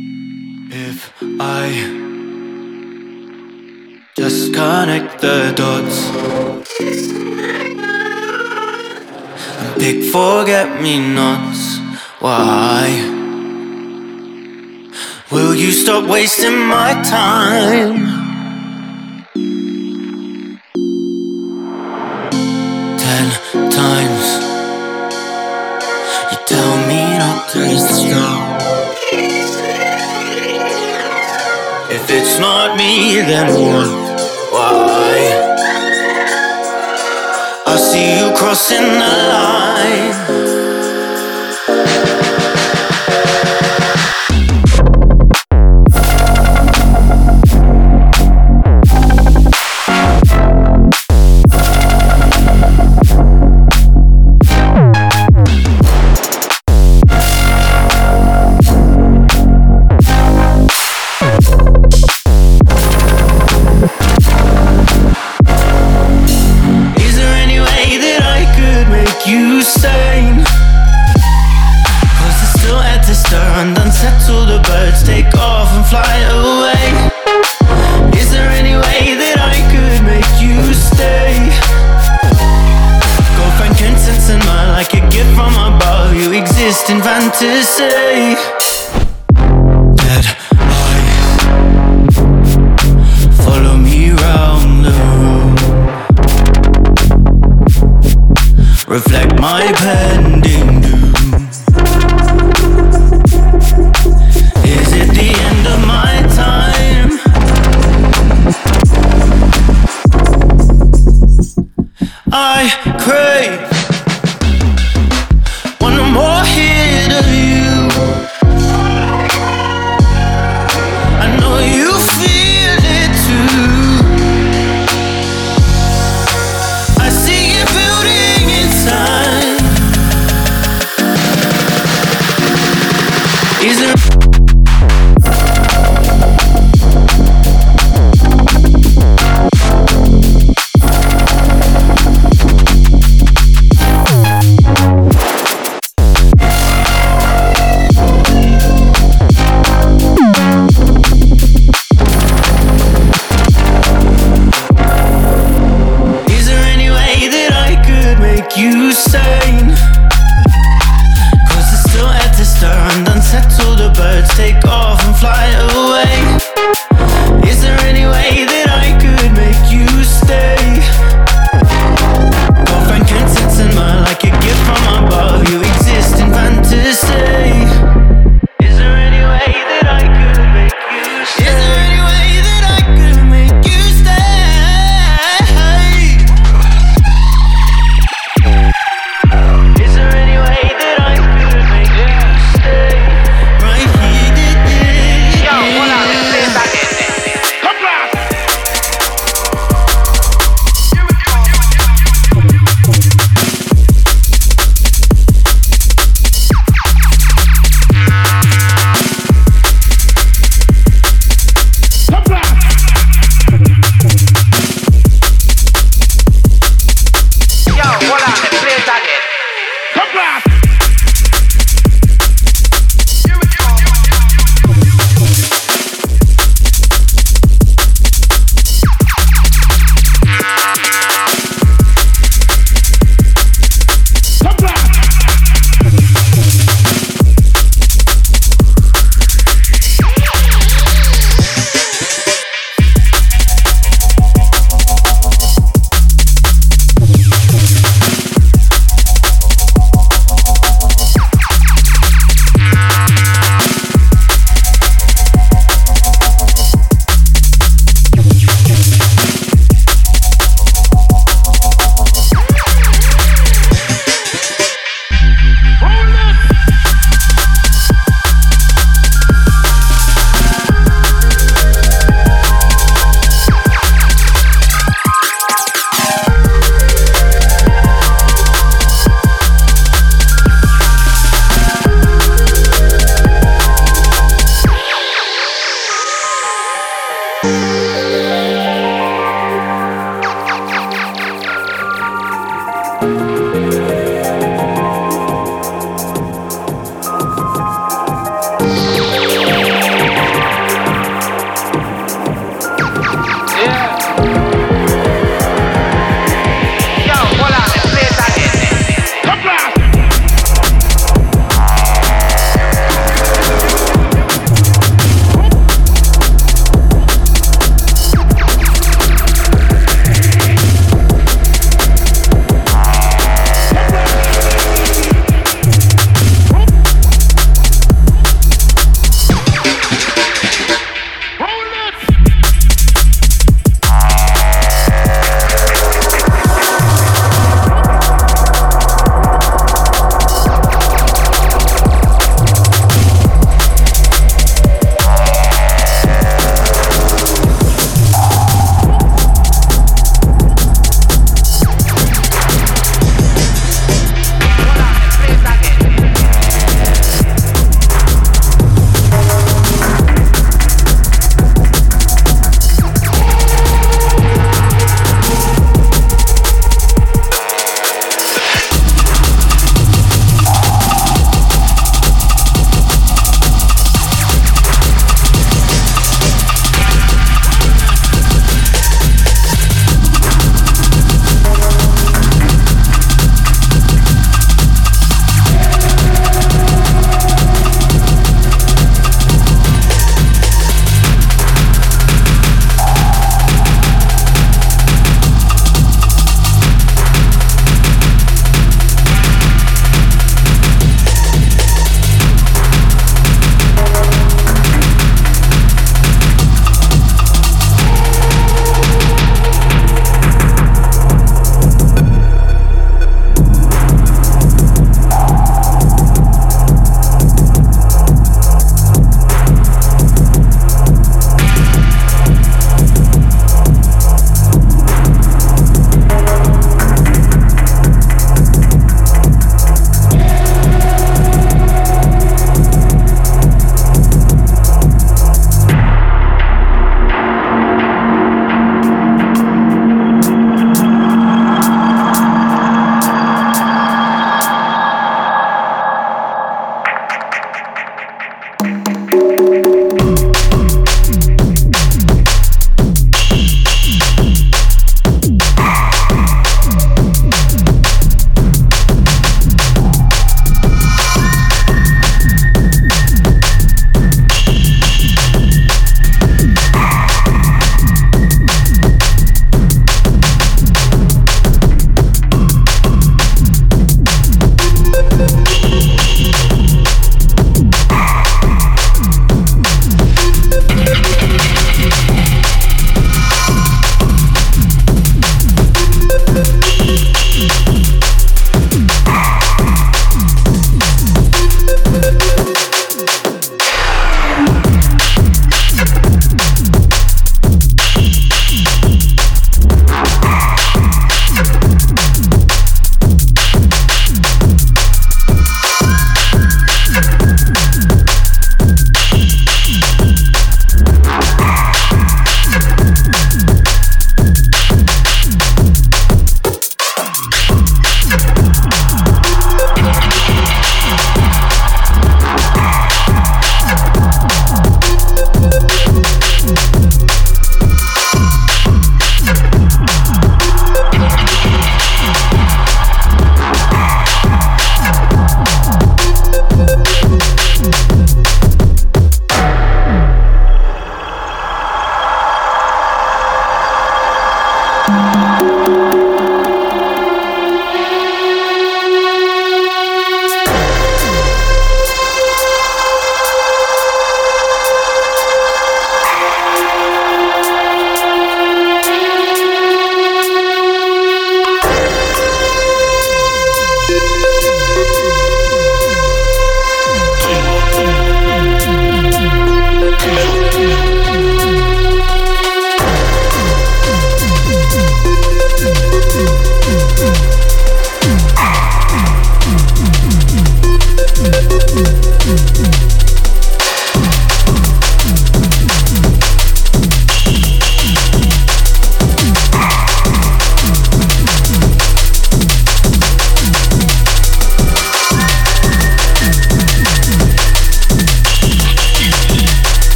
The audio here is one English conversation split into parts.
If I just connect the dots and pick forget me nots, why will you stop wasting my time? Not me then. Why? I see you crossing the line.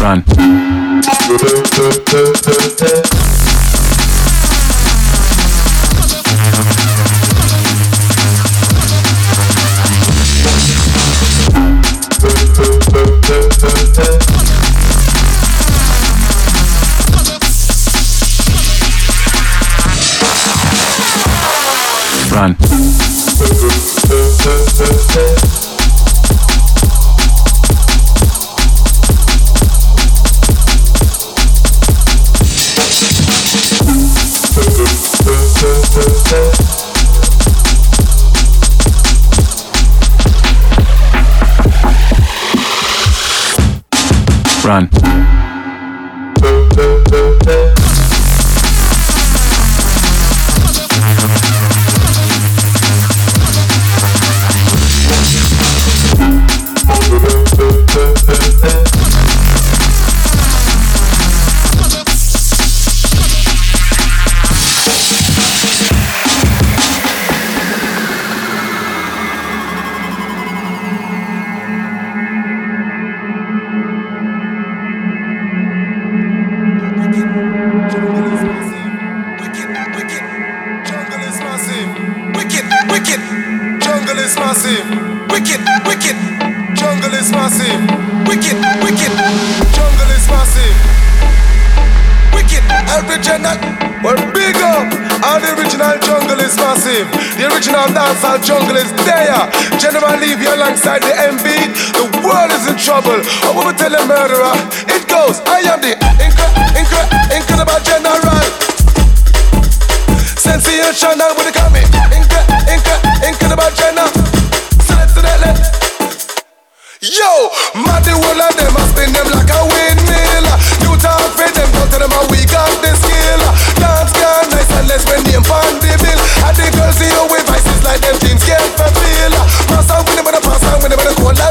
Run. run. killing murderer. It goes, I am the incre- incre- incredible general. Sensational with the coming. Incre- incre- incredible general. Yo, mad the whole of them, I spin them like a windmill. You talk for them, don't tell them, and we got the skill. Dance can nice and let's spend on the bill. And the girls see you with vices like them jeans can't fulfill. Pass out with them, but I pass out with them, but I call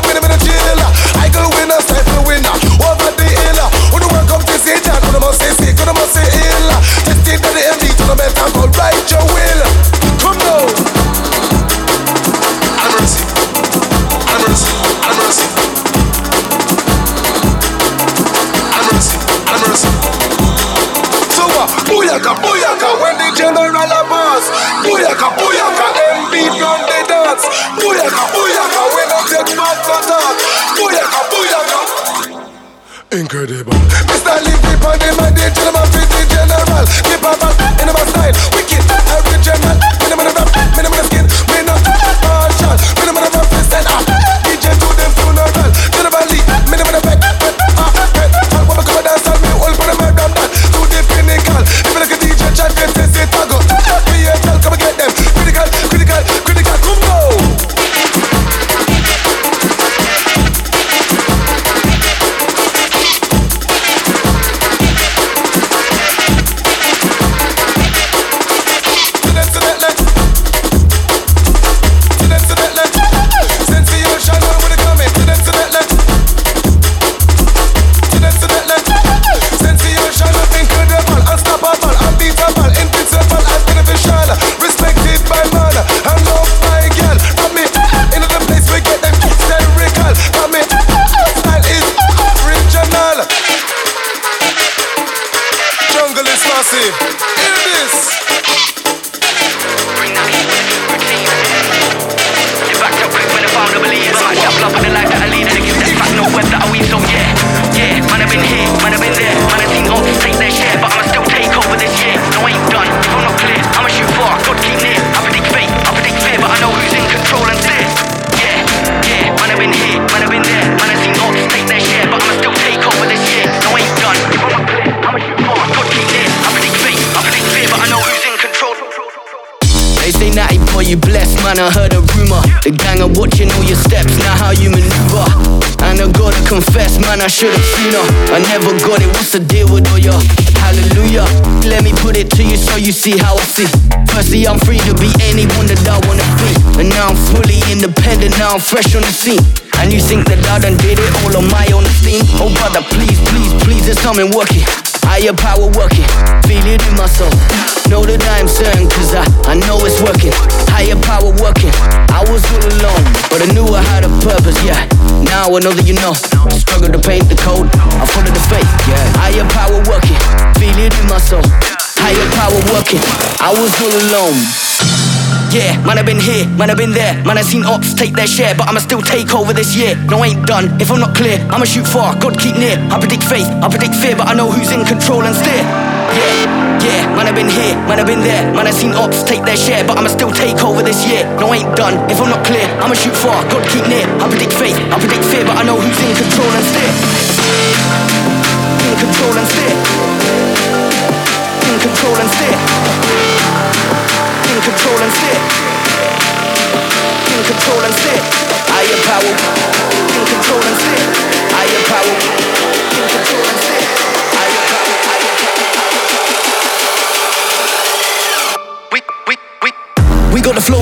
massive. In this. Backed up quick when I found the believers. Backed up love the life that I lead. Banger, watching all your steps, now how you maneuver. And I gotta confess, man, I should've seen her. I never got it, what's the deal with all your hallelujah? Let me put it to you so you see how I see. Firstly, I'm free to be anyone that I wanna be. And now I'm fully independent, now I'm fresh on the scene. And you think that I done did it all on my own steam? Oh brother, please, please, please, there's something working. Higher power working, feel it in my soul. Know that I am certain, cause I, I know it's working. Higher power working, I was all alone, but I knew I had a purpose, yeah. Now I know that you know. Struggle to paint the code, I follow the faith, yeah. Higher power working, feel it in my soul. Higher power working, I was all alone. Yeah, man, I've been here, man, I've been there. Man, I've seen ops take their share, but I'ma still take over this year. No, I ain't done. If I'm not clear, I'ma shoot far, God keep near. I predict faith, I predict fear, but I know who's in control and steer. Yeah, yeah, man, I've been here, man, I've been there. Man, I've seen ops take their share, but I'ma still take over this year. No, I ain't done. If I'm not clear, I'ma shoot far, God keep near. I predict faith, I predict fear, but I know who's in control and steer. In control and steer. In control and steer in control and sit. In control and sit. Higher power. In control and sit. Higher power.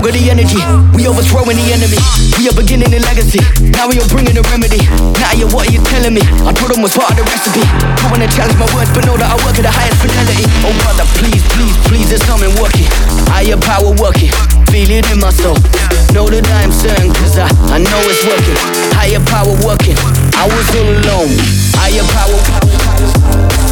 The energy. We overthrowing the enemy. We are beginning the legacy. Now we are bringing the remedy. Now you, what are you telling me? I told them was part of the recipe. I wanna challenge my words, but know that I work at the highest fidelity. Oh brother, please, please, please, there's something working. Higher power working, feel it in my soul. Know that I am certain, cause I, I know it's working. Higher power working, I was all alone. Higher power. Higher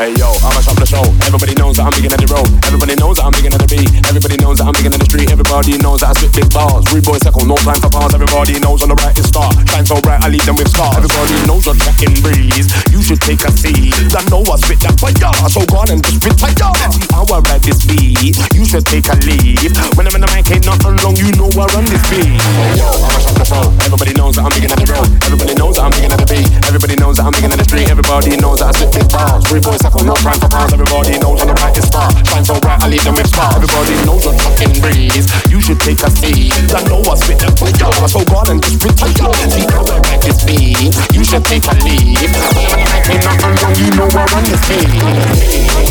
Hey yo, I'ma stop the show. Everybody knows that I'm bigger than the road. Everybody knows that I'm bigger than the beat. Everybody knows that I'm bigger than the street. Everybody knows that I spit big bars. Rude boy circle, no time for bars. Everybody knows on the right is star. Shine so bright, I leave them with stars. Everybody knows you're tracking breeze. You should take a seat. I know I spit that fire, so go on and just spit fire. See how I ride this beat. You should take a lead. When I'm in the mic, ain't nothing wrong. You know I run this beat. Hey yo, I'ma stop the show. Everybody knows that I'm bigger than the road. Everybody knows that I'm bigger than the beat. Everybody knows that I'm bigger than the street. Everybody knows that I spit big bars. Rude boy circle, no time for bars. Everybody knows on the right is star. Shine so bright, I leave them with stars. Everybody knows you're fucking breeze. You should take a seat. I know I spit the fire, so go on and just retire. See how I ride this beat. You should take a lead. Ain't nothing wrong, you know I run this beat.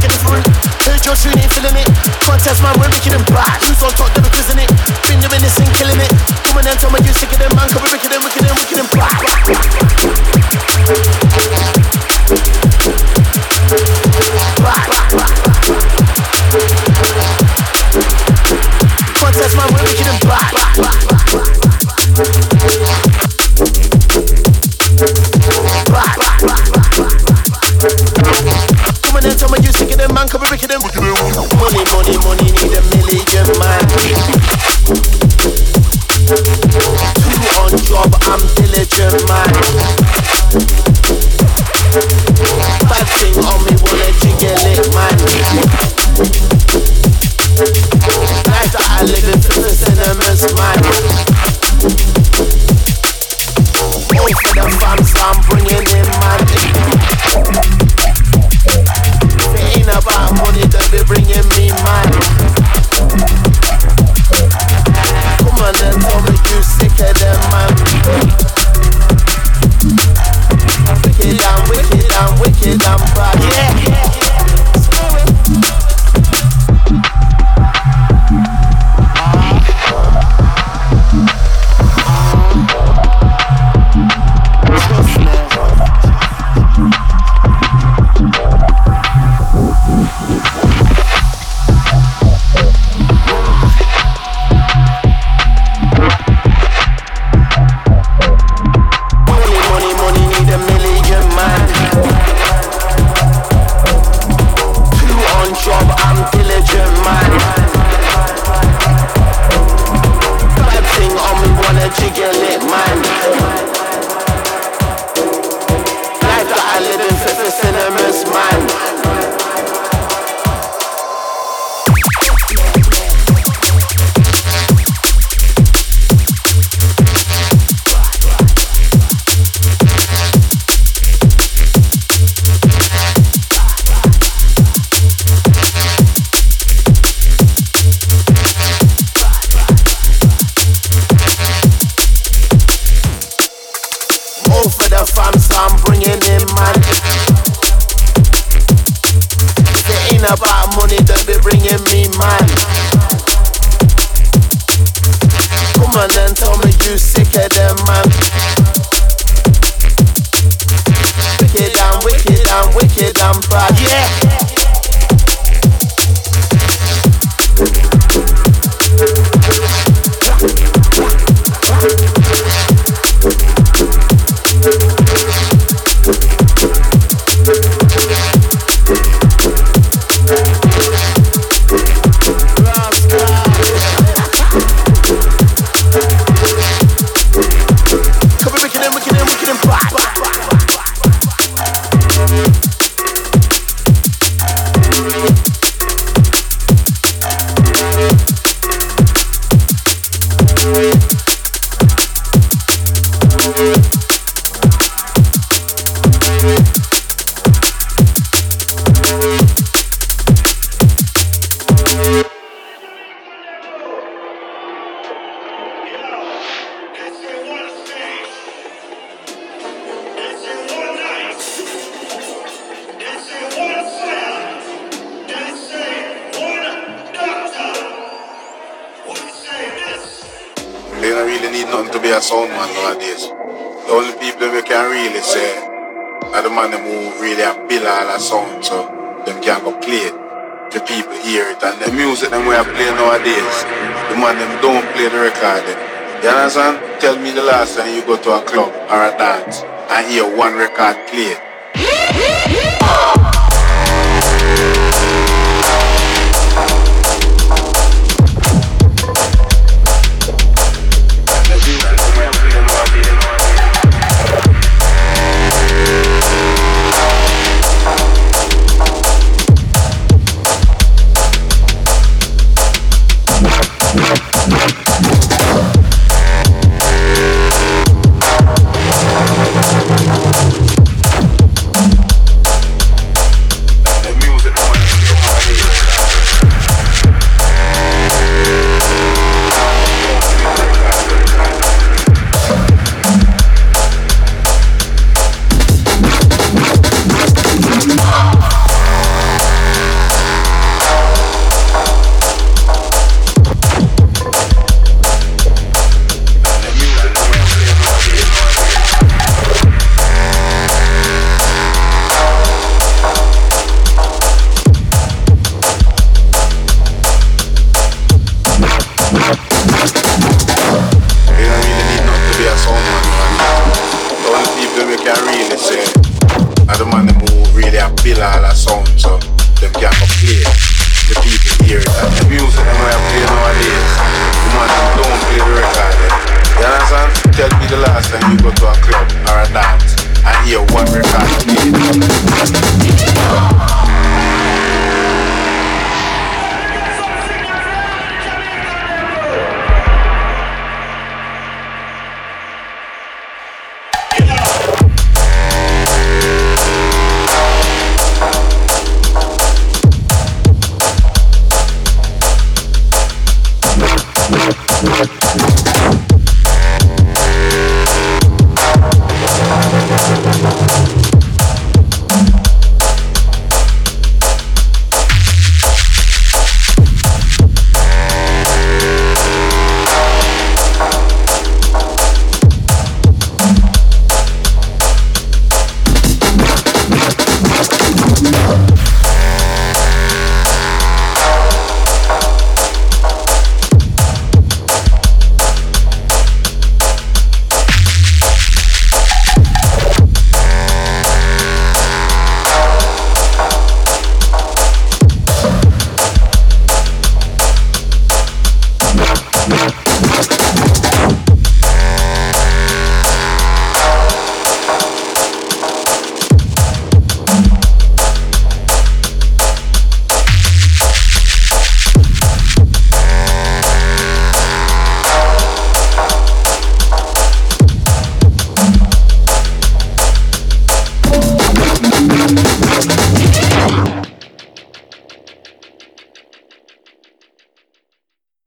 Your tune ain't feeling it. Contest man, we're making them black. Who's on top, they're prison it. Been doing this and killing it. Come on then, tell me you're sick of them, man. Cause we're wicked and wicked and wicked and black. that song, so them can go play it. The people hear it, and the music them we are playing nowadays, the man them don't play the record. Them. You understand? Tell me the last time you go to a club or a dance and hear one record played. can really say, I the man them who really appeal all the sounds so them can play the people hear it. And the music them I play nowadays, the man them don't play the record. Eh? You understand? Tell me the last time you go to a club or a dance and hear one record.